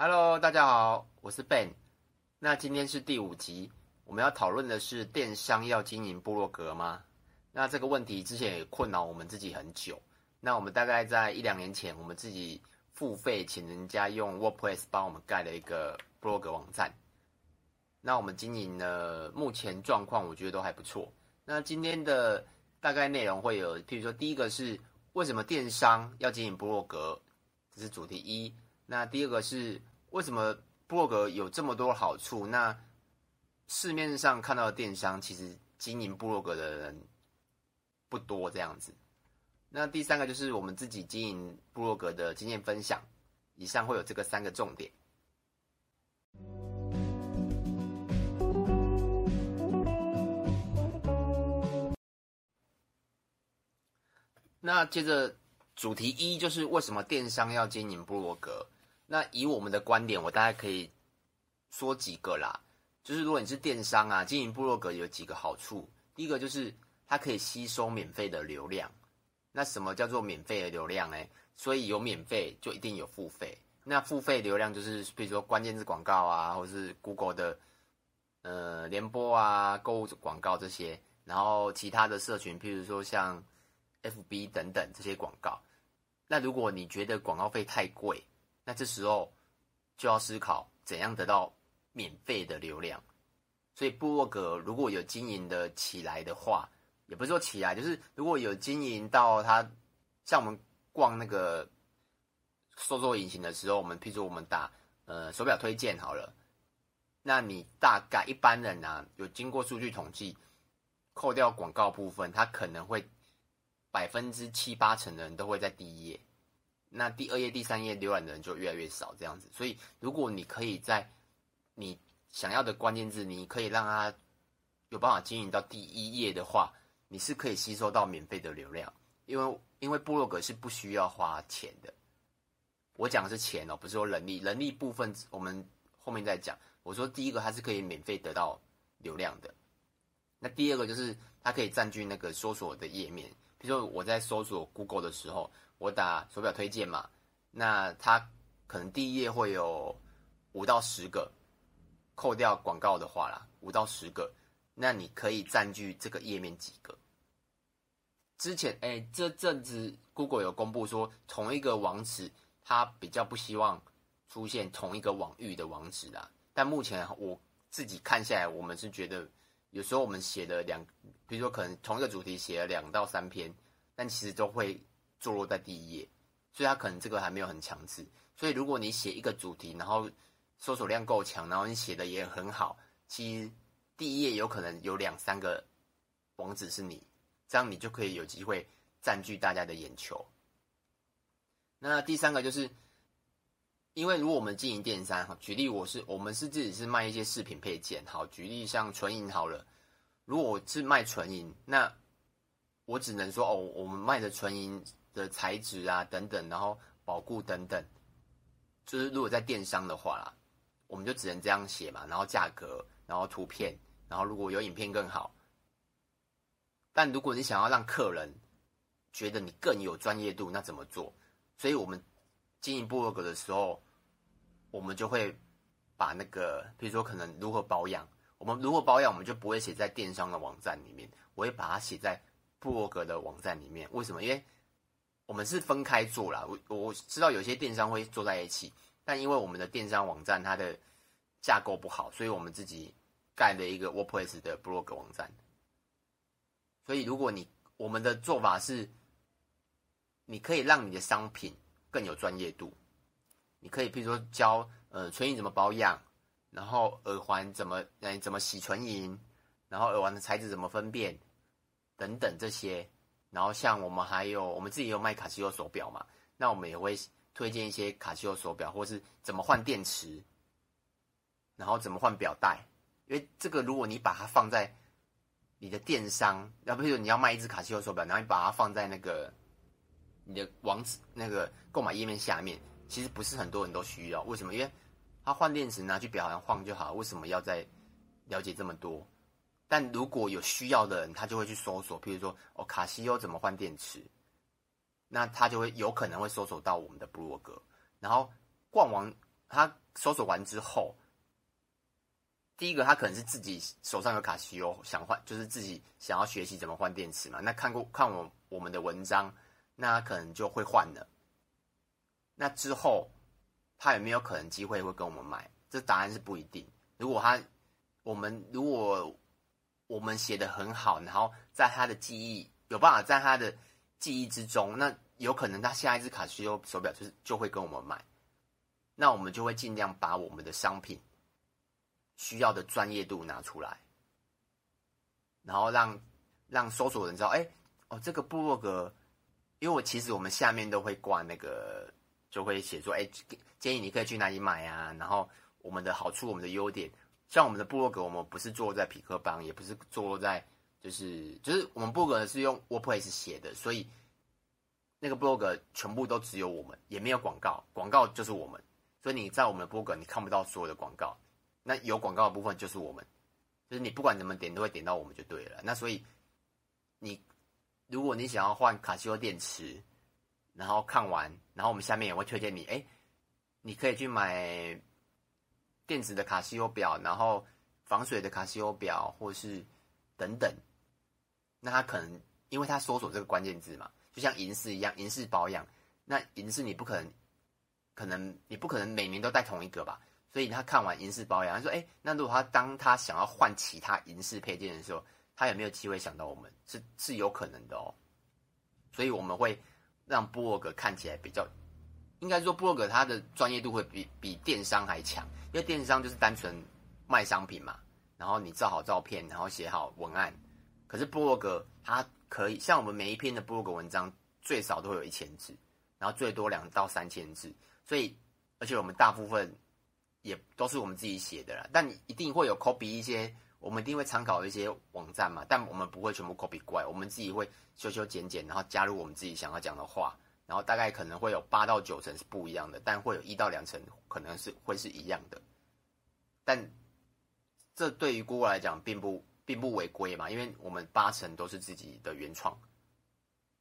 Hello，大家好，我是 Ben。那今天是第五集，我们要讨论的是电商要经营部落格吗？那这个问题之前也困扰我们自己很久。那我们大概在一两年前，我们自己付费请人家用 WordPress 帮我们盖了一个部落格网站。那我们经营呢，目前状况我觉得都还不错。那今天的大概内容会有，譬如说第一个是为什么电商要经营部落格，这是主题一。那第二个是为什么部落格有这么多好处？那市面上看到的电商其实经营部落格的人不多，这样子。那第三个就是我们自己经营部落格的经验分享。以上会有这个三个重点。那接着主题一就是为什么电商要经营部落格？那以我们的观点，我大概可以说几个啦。就是如果你是电商啊，经营部落格有几个好处。第一个就是它可以吸收免费的流量。那什么叫做免费的流量呢？所以有免费就一定有付费。那付费流量就是比如说关键字广告啊，或是 Google 的呃联播啊、购物广告这些，然后其他的社群，譬如说像 FB 等等这些广告。那如果你觉得广告费太贵，那这时候就要思考怎样得到免费的流量。所以部落格如果有经营的起来的话，也不是说起来，就是如果有经营到它，像我们逛那个搜索引擎的时候，我们譬如说我们打呃手表推荐好了，那你大概一般人啊有经过数据统计，扣掉广告部分，它可能会百分之七八成的人都会在第一页。那第二页、第三页浏览的人就越来越少，这样子。所以，如果你可以在你想要的关键字，你可以让它有办法经营到第一页的话，你是可以吸收到免费的流量。因为，因为部落格是不需要花钱的。我讲的是钱哦，不是说人力，人力部分我们后面再讲。我说第一个，它是可以免费得到流量的。那第二个就是它可以占据那个搜索的页面，比如我在搜索 Google 的时候。我打手表推荐嘛，那它可能第一页会有五到十个，扣掉广告的话啦，五到十个，那你可以占据这个页面几个？之前哎，这阵子 Google 有公布说，同一个网址它比较不希望出现同一个网域的网址啦。但目前我自己看下来，我们是觉得有时候我们写的两，比如说可能同一个主题写了两到三篇，但其实都会。坐落在第一页，所以它可能这个还没有很强制。所以如果你写一个主题，然后搜索量够强，然后你写的也很好，其实第一页有可能有两三个网址是你，这样你就可以有机会占据大家的眼球。那第三个就是，因为如果我们经营电商，哈，举例我是我们是自己是卖一些饰品配件，好，举例像纯银好了，如果我是卖纯银，那我只能说哦，我们卖的纯银。的材质啊等等，然后保固等等，就是如果在电商的话啦，我们就只能这样写嘛。然后价格，然后图片，然后如果有影片更好。但如果你想要让客人觉得你更有专业度，那怎么做？所以我们经营部落格的时候，我们就会把那个，比如说可能如何保养，我们如何保养，我们就不会写在电商的网站里面，我会把它写在布洛格的网站里面。为什么？因为我们是分开做啦，我我知道有些电商会做在一起，但因为我们的电商网站它的架构不好，所以我们自己盖了一个 WordPress 的 blog 网站。所以如果你我们的做法是，你可以让你的商品更有专业度，你可以譬如说教呃纯银怎么保养，然后耳环怎么呃怎么洗纯银，然后耳环的材质怎么分辨，等等这些。然后像我们还有我们自己有卖卡西欧手表嘛，那我们也会推荐一些卡西欧手表，或是怎么换电池，然后怎么换表带，因为这个如果你把它放在你的电商，要不是你要卖一只卡西欧手表，然后你把它放在那个你的网址那个购买页面下面，其实不是很多人都需要。为什么？因为他换电池拿去表上晃就好，为什么要再了解这么多？但如果有需要的人，他就会去搜索，譬如说，哦，卡西欧怎么换电池，那他就会有可能会搜索到我们的部落格，然后逛完他搜索完之后，第一个他可能是自己手上有卡西欧，想换，就是自己想要学习怎么换电池嘛。那看过看我我们的文章，那他可能就会换了。那之后，他有没有可能机会会跟我们买？这答案是不一定。如果他，我们如果我们写的很好，然后在他的记忆有办法在他的记忆之中，那有可能他下一只卡西欧手表就是就会跟我们买。那我们就会尽量把我们的商品需要的专业度拿出来，然后让让搜索人知道，哎，哦，这个部落格，因为我其实我们下面都会挂那个，就会写说，哎，建议你可以去哪里买啊，然后我们的好处，我们的优点，像我们的部落格，我们不是坐落在匹克邦，也不是坐落在，就是就是我们部落格是用 WordPress 写的，所以那个部落格全部都只有我们，也没有广告，广告就是我们。所以你在我们的博客你看不到所有的广告，那有广告的部分就是我们，就是你不管怎么点都会点到我们就对了。那所以你如果你想要换卡西欧电池，然后看完，然后我们下面也会推荐你，哎，你可以去买电子的卡西欧表，然后防水的卡西欧表，或是等等。那他可能因为他搜索这个关键字嘛，就像银饰一样，银饰保养，那银饰你不可能。可能你不可能每年都戴同一个吧，所以他看完银饰保养，他说：“哎，那如果他当他想要换其他银饰配件的时候，他有没有机会想到我们？是是有可能的哦。所以我们会让部落格看起来比较，应该说部落格它的专业度会比比电商还强，因为电商就是单纯卖商品嘛，然后你照好照片，然后写好文案。可是部落格它可以像我们每一篇的部落格文章最少都会有一千字，然后最多两到三千字。”所以，而且我们大部分也都是我们自己写的啦，但一定会有 copy 一些，我们一定会参考一些网站嘛，但我们不会全部 copy 过来，我们自己会修修剪剪，然后加入我们自己想要讲的话，然后大概可能会有八到九成是不一样的，但会有一到两成可能是会是一样的，但这对于 Google 来讲并不并不违规嘛，因为我们八成都是自己的原创。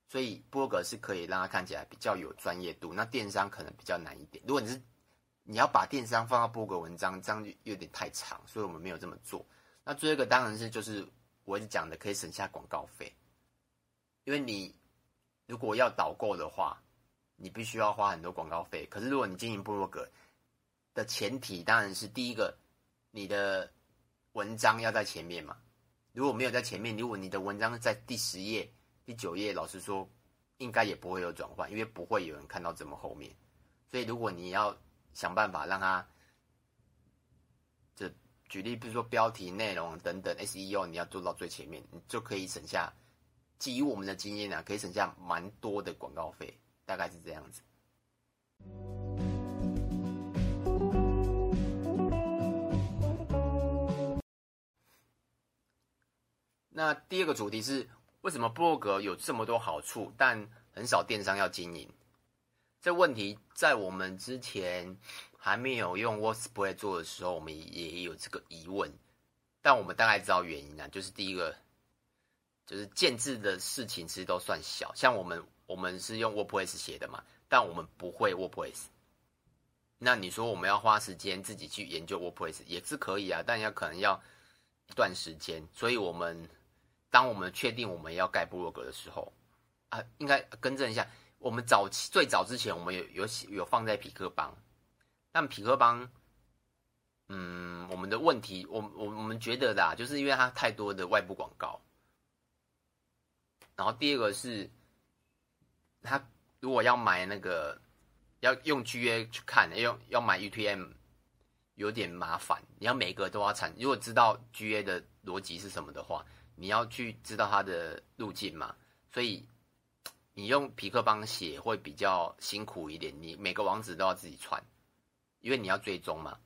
所以，波格是可以让它看起来比较有专业度。那电商可能比较难一点。如果你是你要把电商放到波格文章，这样就有点太长，所以我们没有这么做。那最后一个当然是就是我一直讲的，可以省下广告费。因为你如果要导购的话，你必须要花很多广告费。可是如果你经营部落格的前提，当然是第一个，你的文章要在前面嘛。如果没有在前面，如果你的文章在第十页。第九页，老实说，应该也不会有转换，因为不会有人看到这么后面。所以，如果你要想办法让它，举例，比如说标题、内容等等，SEO 你要做到最前面，你就可以省下。基于我们的经验、啊，可以省下蛮多的广告费，大概是这样子。那第二个主题是。为什么部落格有这么多好处，但很少电商要经营？这问题在我们之前还没有用 WordPress 做的时候，我们也有这个疑问。但我们大概知道原因啊，就是第一个，就是建制的事情其实都算小。像我们，我们是用 WordPress 写的嘛，但我们不会 WordPress。那你说我们要花时间自己去研究 WordPress 也是可以啊，但要可能要一段时间，所以我们。当我们确定我们要盖部落格的时候，啊，应该更正一下，我们早期最早之前，我们有有有放在匹克邦，但匹克邦，嗯，我们的问题，我我我们觉得啦，就是因为它太多的外部广告，然后第二个是，他如果要买那个，要用 GA 去看，要要买 UTM，有点麻烦，你要每个都要产，如果知道 GA 的逻辑是什么的话。你要去知道它的路径嘛，所以你用痞客邦写会比较辛苦一点。你每个网址都要自己串，因为你要追踪嘛。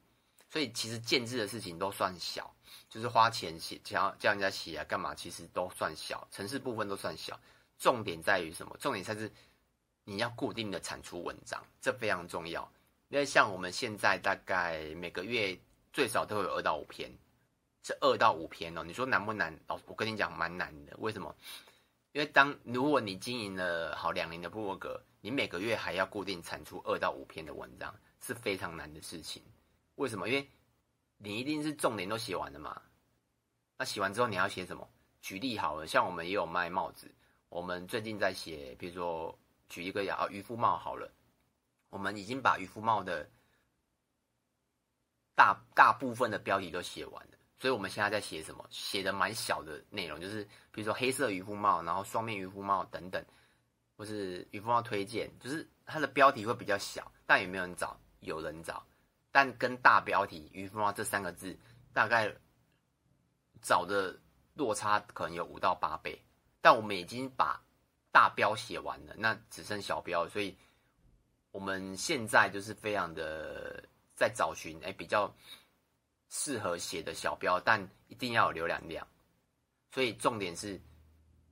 所以其实建置的事情都算小，就是花钱写叫叫人家写啊干嘛，其实都算小，程式部分都算小。重点在于什么？重点才是你要固定的产出文章，这非常重要。因为像我们现在大概每个月最少都会有二到五篇。是二到五篇哦，你说难不难？老我跟你讲，蛮难的。为什么？因为当如果你经营了好两年的部落格，你每个月还要固定产出二到五篇的文章，是非常难的事情。为什么？因为你一定是重点都写完了嘛。那写完之后你要写什么？举例好了，像我们也有卖帽子，我们最近在写，比如说举一个啊渔夫帽好了，我们已经把渔夫帽的大大部分的标题都写完了。所以我们现在在写什么？写的蛮小的内容，就是比如说黑色渔夫帽，然后双面渔夫帽等等，或是渔夫帽推荐，就是它的标题会比较小，但也没有人找？有人找，但跟大标题渔夫帽这三个字，大概找的落差可能有五到八倍。但我们已经把大标写完了，那只剩小标，所以我们现在就是非常的在找寻，哎，比较。适合写的小标，但一定要有浏览量，所以重点是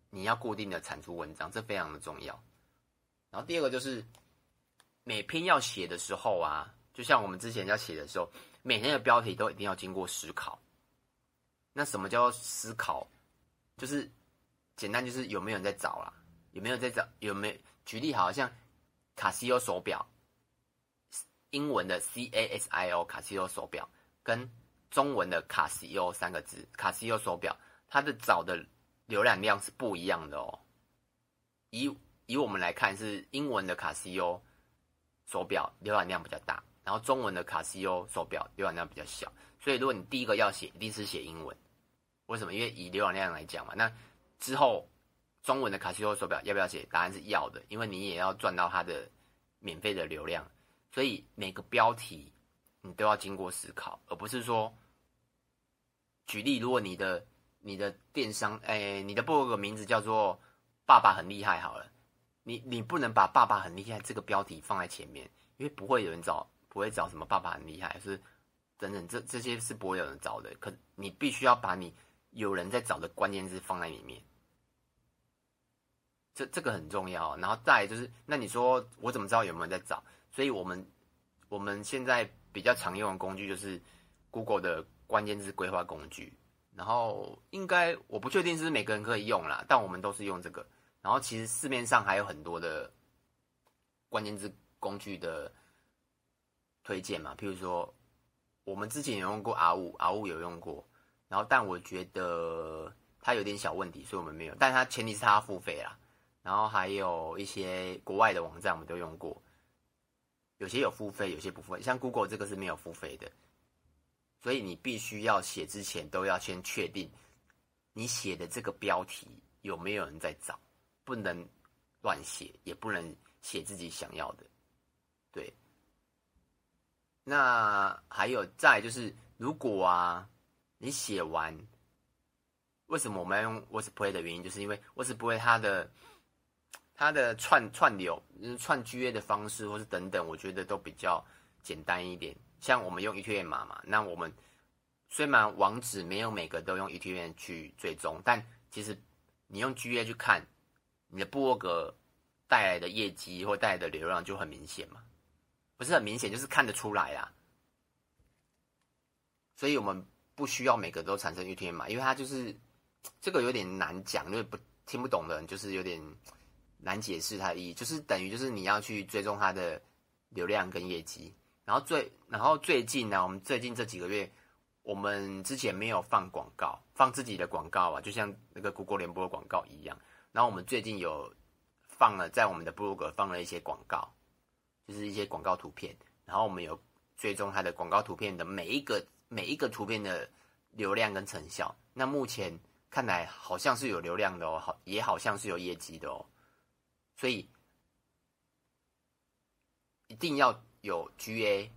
你要固定的产出文章，这非常的重要。然后第二个就是每篇要写的时候啊，就像我们之前要写的时候，每天的标题都一定要经过思考。那什么叫思考？就是简单就是有没有人在找啦？有没有在找？有没有？举例好像卡西欧手表，英文的 C A S I O 卡西欧手表跟中文的卡西欧三个字，卡西欧手表，它的找的浏览量是不一样的哦。以以我们来看，是英文的卡西欧手表浏览量比较大，然后中文的卡西欧手表浏览量比较小。所以如果你第一个要写，一定是写英文。为什么？因为以浏览量来讲嘛。那之后中文的卡西欧手表要不要写？答案是要的，因为你也要赚到它的免费的流量。所以每个标题。你都要经过思考，而不是说，举例，如果你的你的电商，哎、你的部落格名字叫做“爸爸很厉害”好了，你你不能把“爸爸很厉害”这个标题放在前面，因为不会有人找，不会找什么“爸爸很厉害”是等等，这这些是不会有人找的。可你必须要把你有人在找的关键字放在里面，这这个很重要。然后再来就是，那你说我怎么知道有没有人在找？所以我们我们现在。比较常用的工具就是 Google 的关键字规划工具，然后应该我不确定是每个人可以用啦，但我们都是用这个。然后其实市面上还有很多的关键字工具的推荐嘛，譬如说我们之前有用过 R5，R5 有用过，然后但我觉得它有点小问题，所以我们没有。但它前提是它付费啦。然后还有一些国外的网站我们都用过。有些有付费，有些不付费。像 Google 这个是没有付费的，所以你必须要写之前都要先确定你写的这个标题有没有人在找，不能乱写，也不能写自己想要的。对。那还有再就是，如果啊你写完，为什么我们要用 Wordplay 的原因，就是因为 Wordplay 它的。它的串串流、串 GA 的方式，或是等等，我觉得都比较简单一点。像我们用 eTelegram 嘛，那我们虽然网址没有每个都用 ETM 去追踪，但其实你用 GA 去看你的部落格带来的业绩或带来的流量就很明显嘛，不是很明显，就是看得出来啊。所以我们不需要每个都产生 eTelegram 嘛，因为它就是这个有点难讲，因为不听不懂的人就是有点。难解释它的意义，就是等于就是你要去追踪它的流量跟业绩，然后最然后最近呢，我们最近这几个月，我们之前没有放广告，放自己的广告啊，就像那个 Google 联播的广告一样。然后我们最近有放了在我们的部落格放了一些广告，就是一些广告图片，然后我们有追踪它的广告图片的每一个每一个图片的流量跟成效。那目前看来好像是有流量的哦，好也好像是有业绩的哦。所以一定要有 GA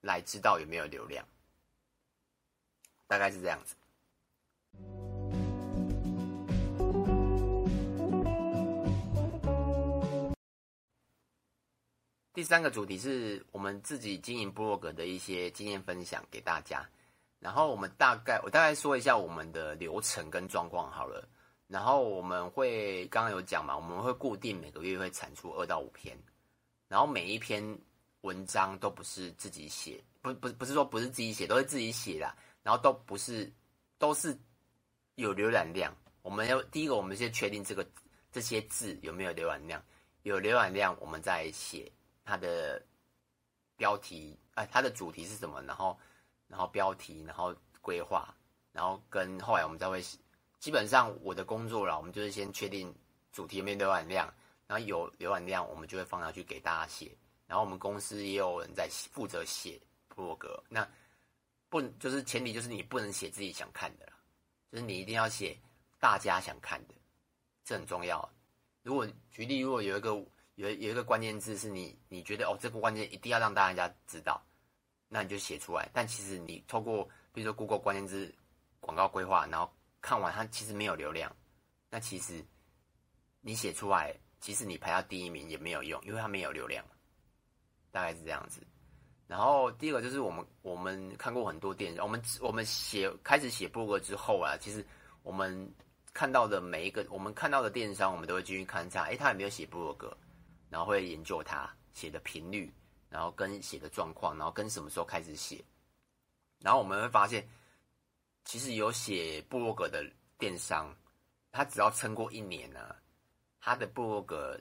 来知道有没有流量，大概是这样子。第三个主题是我们自己经营部落格的一些经验分享给大家，然后我们大概我大概说一下我们的流程跟状况好了。然后我们会刚刚有讲嘛，我们会固定每个月会产出二到五篇，然后每一篇文章都不是自己写，不不不是说不是自己写，都是自己写的，然后都不是都是有浏览量。我们要第一个，我们先确定这个这些字有没有浏览量，有浏览量，我们再写它的标题，哎，它的主题是什么？然后，然后标题，然后规划，然后跟后来我们再会，基本上我的工作了，我们就是先确定主题有没有浏览量，然后有浏览量，我们就会放上去给大家写。然后我们公司也有人在负责写部落格，那不就是前提就是你不能写自己想看的啦，就是你一定要写大家想看的，这很重要。如果举例，如果有一个有有一个关键字是你你觉得哦，这个关键一定要让大家知道，那你就写出来。但其实你透过比如说 Google 关键字广告规划，然后看完它其实没有流量，那其实你写出来，其实你排到第一名也没有用，因为它没有流量。大概是这样子。然后第二个就是我们我们看过很多电影，我们我们写开始写部落格之后啊，其实我们。看到的每一个，我们看到的电商，我们都会继续看一下，诶，他有没有写部落格，然后会研究他写的频率，然后跟写的状况，然后跟什么时候开始写，然后我们会发现，其实有写部落格的电商，他只要撑过一年呢、啊，他的部落格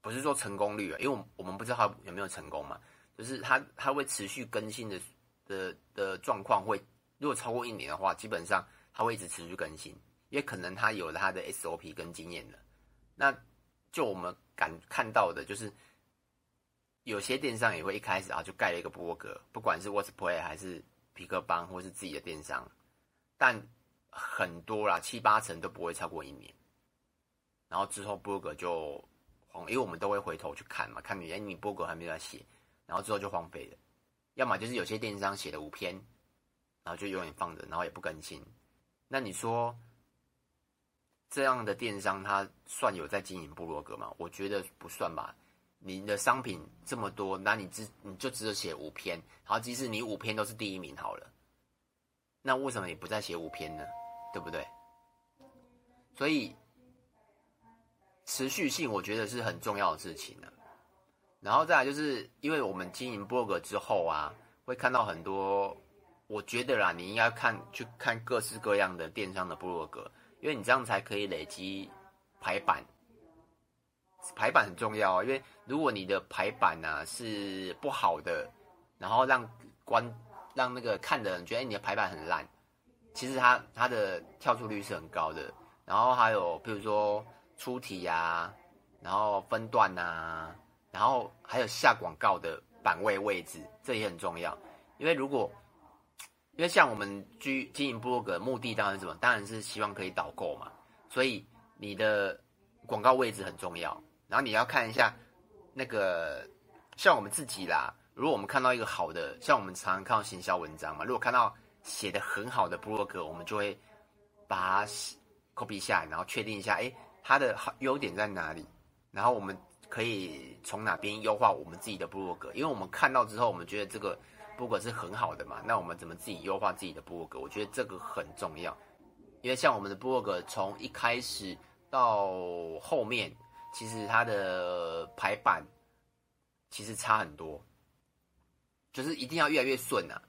不是说成功率啊，因为我们我们不知道他有没有成功嘛，就是他他会持续更新的的的状况会，如果超过一年的话，基本上他会一直持续更新。也可能他有了他的 SOP 跟经验了，那就我们敢看到的，就是有些电商也会一开始啊就盖了一个部落格，不管是 WhatsApp 还是皮克邦或是自己的电商，但很多啦七八成都不会超过一年，然后之后部落格就荒，因为我们都会回头去看嘛，看你哎你部落格还没有在写，然后之后就荒废了，要么就是有些电商写了五篇，然后就永远放着，然后也不更新，那你说？这样的电商，他算有在经营部落格吗？我觉得不算吧。你的商品这么多，那你只你就只有写五篇，好，即使你五篇都是第一名好了，那为什么你不再写五篇呢？对不对？所以持续性，我觉得是很重要的事情呢。然后再来就是，因为我们经营部落格之后啊，会看到很多，我觉得啦，你应该看去看各式各样的电商的部落格。因为你这样才可以累积排版，排版很重要啊。因为如果你的排版呢、啊、是不好的，然后让观让那个看的人觉得你的排版很烂，其实它它的跳出率是很高的。然后还有比如说出题啊，然后分段啊，然后还有下广告的版位位置，这也很重要。因为如果因为像我们居经营部落格，目的当然是什么？当然是希望可以导购嘛。所以你的广告位置很重要。然后你要看一下那个，像我们自己啦。如果我们看到一个好的，像我们常常看到行销文章嘛，如果看到写的很好的部落格，我们就会把它 copy 下来，然后确定一下，哎，它的好优点在哪里？然后我们可以从哪边优化我们自己的部落格？因为我们看到之后，我们觉得这个。部落格是很好的嘛，那我们怎么自己优化自己的部落格？我觉得这个很重要，因为像我们的部落格从一开始到后面，其实它的排版其实差很多，就是一定要越来越顺啊，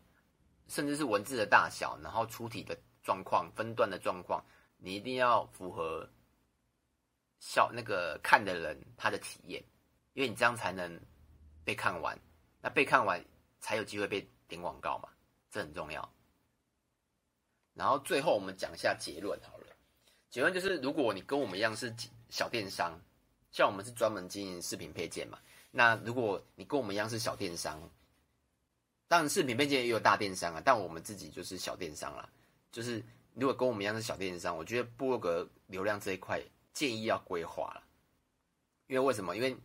甚至是文字的大小，然后出题的状况、分段的状况，你一定要符合小那个看的人他的体验，因为你这样才能被看完，那被看完。才有机会被点广告嘛，这很重要。然后最后我们讲一下结论好了，结论就是如果你跟我们一样是小电商，像我们是专门经营饰品配件嘛，那如果你跟我们一样是小电商，当然饰品配件也有大电商啊，但我们自己就是小电商啦。就是如果跟我们一样是小电商，我觉得部落格流量这一块建议要规划了，因为为什么？因为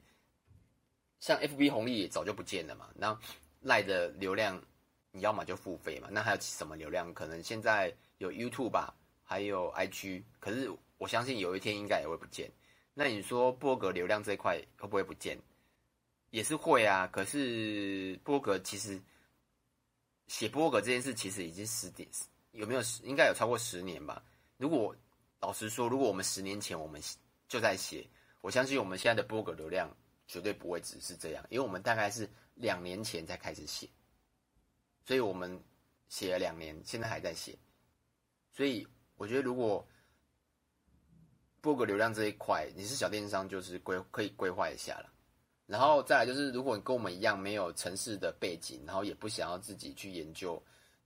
像 FB 红利也早就不见了嘛，然后。赖的流量，你要么就付费嘛，那还有什么流量？可能现在有 YouTube 吧，还有 IG，可是我相信有一天应该也会不见。那你说波格流量这一块会不会不见？也是会啊。可是波格其实写波格这件事其实已经十点，有没有十？应该有超过十年吧。如果老实说，如果我们十年前我们就在写，我相信我们现在的波格流量绝对不会只是这样，因为我们大概是。两年前才开始写，所以我们写了两年，现在还在写。所以我觉得，如果部落格流量这一块，你是小电商，就是规可以规划一下了。然后再来就是，如果你跟我们一样没有城市的背景，然后也不想要自己去研究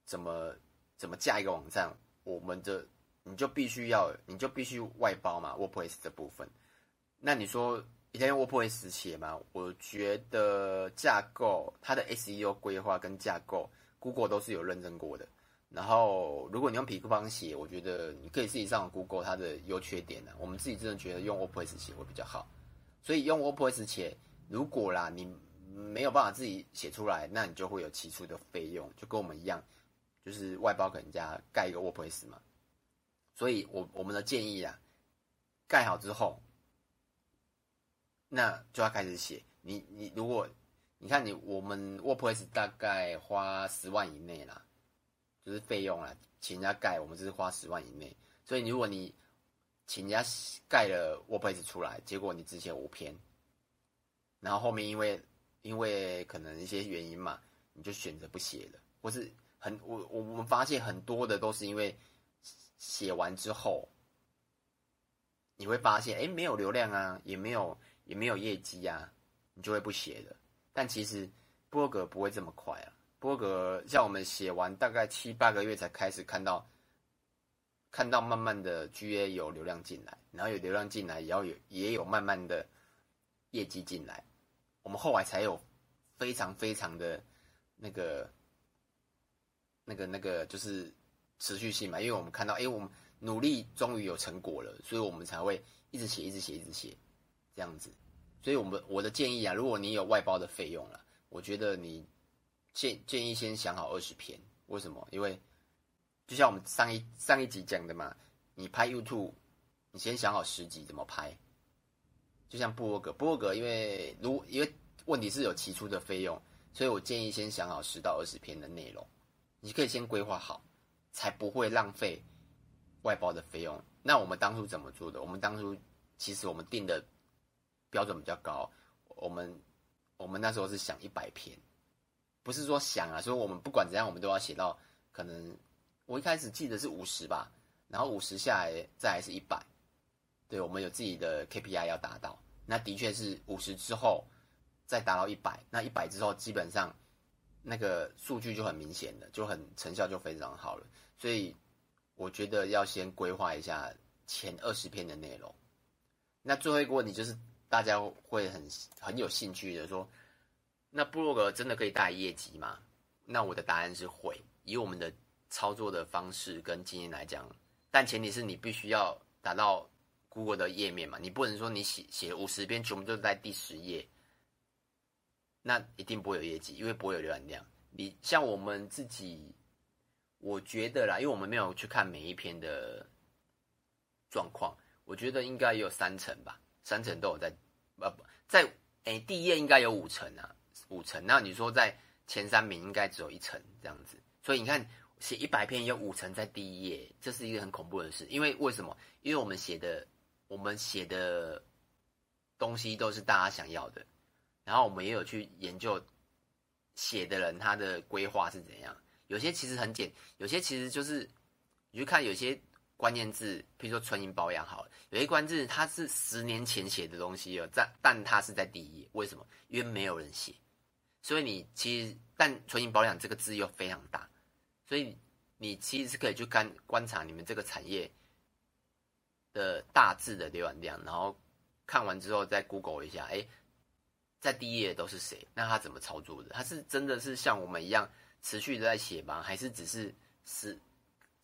怎么怎么架一个网站，我们的你就必须要，你就必须外包嘛，WordPress 的部分。那你说一定要用 WordPress 写嘛？我觉得架构它的 SEO 规划跟架构，Google 都是有认证过的。然后，如果你用痞客邦写，我觉得你可以自己上 Google 它的优缺点呢、我们自己真的觉得用 WordPress 写会比较好，所以用 WordPress 写，如果啦你没有办法自己写出来，那你就会有起初的费用，就跟我们一样，就是外包给人家盖一个 WordPress 嘛。所以我我们的建议啊，盖好之后，那就要开始写。你你如果你看你我们 WordPress 大概花十万以内啦。就是费用啦，请人家盖，我们就是花十万以内。所以如果你请人家盖了 WordPress 出来，结果你只写五篇，然后后面因为因为可能一些原因嘛，你就选择不写了，或是很我我们发现很多的都是因为写完之后，你会发现哎没有流量啊，也没有也没有业绩啊，你就会不写了。但其实波格不会这么快啊。波格像我们写完大概七八个月才开始看到，看到慢慢的 GA 有流量进来，然后有流量进来，也要有也有慢慢的业绩进来，我们后来才有非常非常的那个那个那个就是持续性嘛，因为我们看到，哎，我们努力终于有成果了，所以我们才会一直写，一直写，一直写这样子。所以我们我的建议啊，如果你有外包的费用了，我觉得你。建建议先想好二十篇，为什么？因为就像我们上一上一集讲的嘛，你拍 YouTube，你先想好十集怎么拍。就像部落格，部落格因为如因为问题是有起初的费用，所以我建议先想好十到二十篇的内容，你可以先规划好，才不会浪费外包的费用。那我们当初怎么做的？我们当初其实我们定的标准比较高，我们我们那时候是想一百篇。不是说想啊，所以我们不管怎样，我们都要写到可能我一开始记得是五十吧，然后五十下来再来是一百，对，我们有自己的 KPI 要达到。那的确是五十之后再达到一百，那一百之后基本上那个数据就很明显了，就很成效就非常好了。所以我觉得要先规划一下前二十篇的内容。那最后一个问题就是大家会很很有兴趣的说。那部落格真的可以带业绩吗？那我的答案是会，以我们的操作的方式跟经验来讲，但前提是你必须要达到 Google 的页面嘛，你不能说你写写五十篇全部都在第十页，那一定不会有业绩，因为不会有浏览量。你像我们自己，我觉得啦，因为我们没有去看每一篇的状况，我觉得应该有三成吧，三成都有在，呃不在，哎第一页应该有五成啊。五成，那你说在前三名应该只有一成这样子，所以你看写一百篇有五成在第一页，这是一个很恐怖的事。因为为什么？因为我们写的我们写的东西都是大家想要的，然后我们也有去研究写的人他的规划是怎样。有些其实很简，有些其实就是你去看有些关键字，譬如说纯银保养好了，有些关键字它是十年前写的东西哦，但但它是在第一页，为什么？因为没有人写。所以你其实，但纯银保养这个字又非常大，所以你其实是可以去看观察你们这个产业的大致的浏览量，然后看完之后再 Google 一下，哎，在第一页都是谁？那他怎么操作的？他是真的是像我们一样持续的在写吗？还是只是是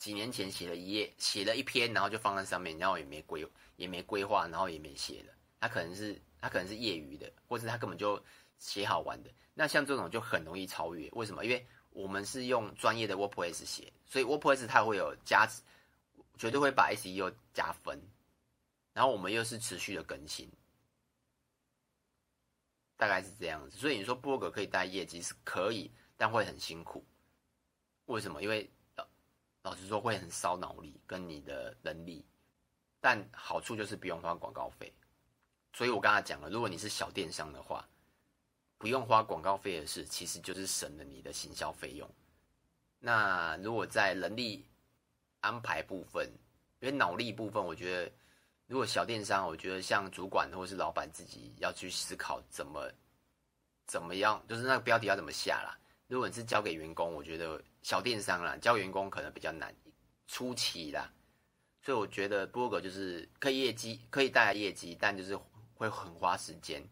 几年前写了一页，写了一篇，然后就放在上面，然后也没规也没规划，然后也没写了？他可能是他可能是业余的，或者他根本就写好玩的。那像这种就很容易超越，为什么？因为我们是用专业的 WordPress 写，所以 WordPress 它会有加，绝对会把 SEO 加分。然后我们又是持续的更新，大概是这样子。所以你说部落格可以带业绩是可以，但会很辛苦。为什么？因为老实说会很烧脑力跟你的能力，但好处就是不用花广告费。所以我刚才讲了，如果你是小电商的话。不用花广告费的事，其实就是省了你的行销费用。那如果在人力安排部分，因为脑力部分，我觉得如果小电商，我觉得像主管或是老板自己要去思考怎么怎么样，就是那个标题要怎么下啦。如果你是交给员工，我觉得小电商啦，教员工可能比较难，初期啦。所以我觉得部落格就是可以业绩，可以带来业绩，但就是会很花时间。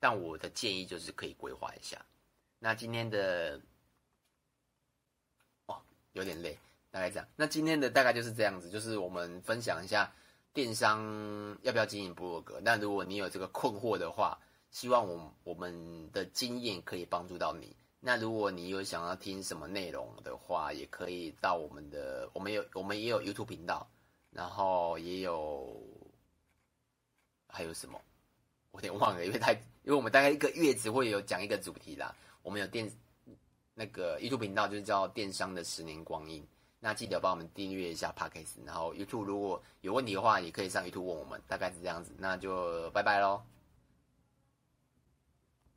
但我的建议就是可以规划一下。那今天的哦有点累，大概这样。那今天的大概就是这样子，就是我们分享一下电商要不要经营部落格。那如果你有这个困惑的话，希望我我们的经验可以帮助到你。那如果你有想要听什么内容的话，也可以到我们的，我们有我们也有 YouTube 频道，然后也有还有什么，我有点忘了，因为太因为我们大概一个月只会有讲一个主题啦。我们有电那个 YouTube 频道，就是叫电商的十年光阴。那记得帮我们订阅一下 Podcast，然后 YouTube 如果有问题的话，也可以上 YouTube 问我们，大概是这样子。那就拜拜喽。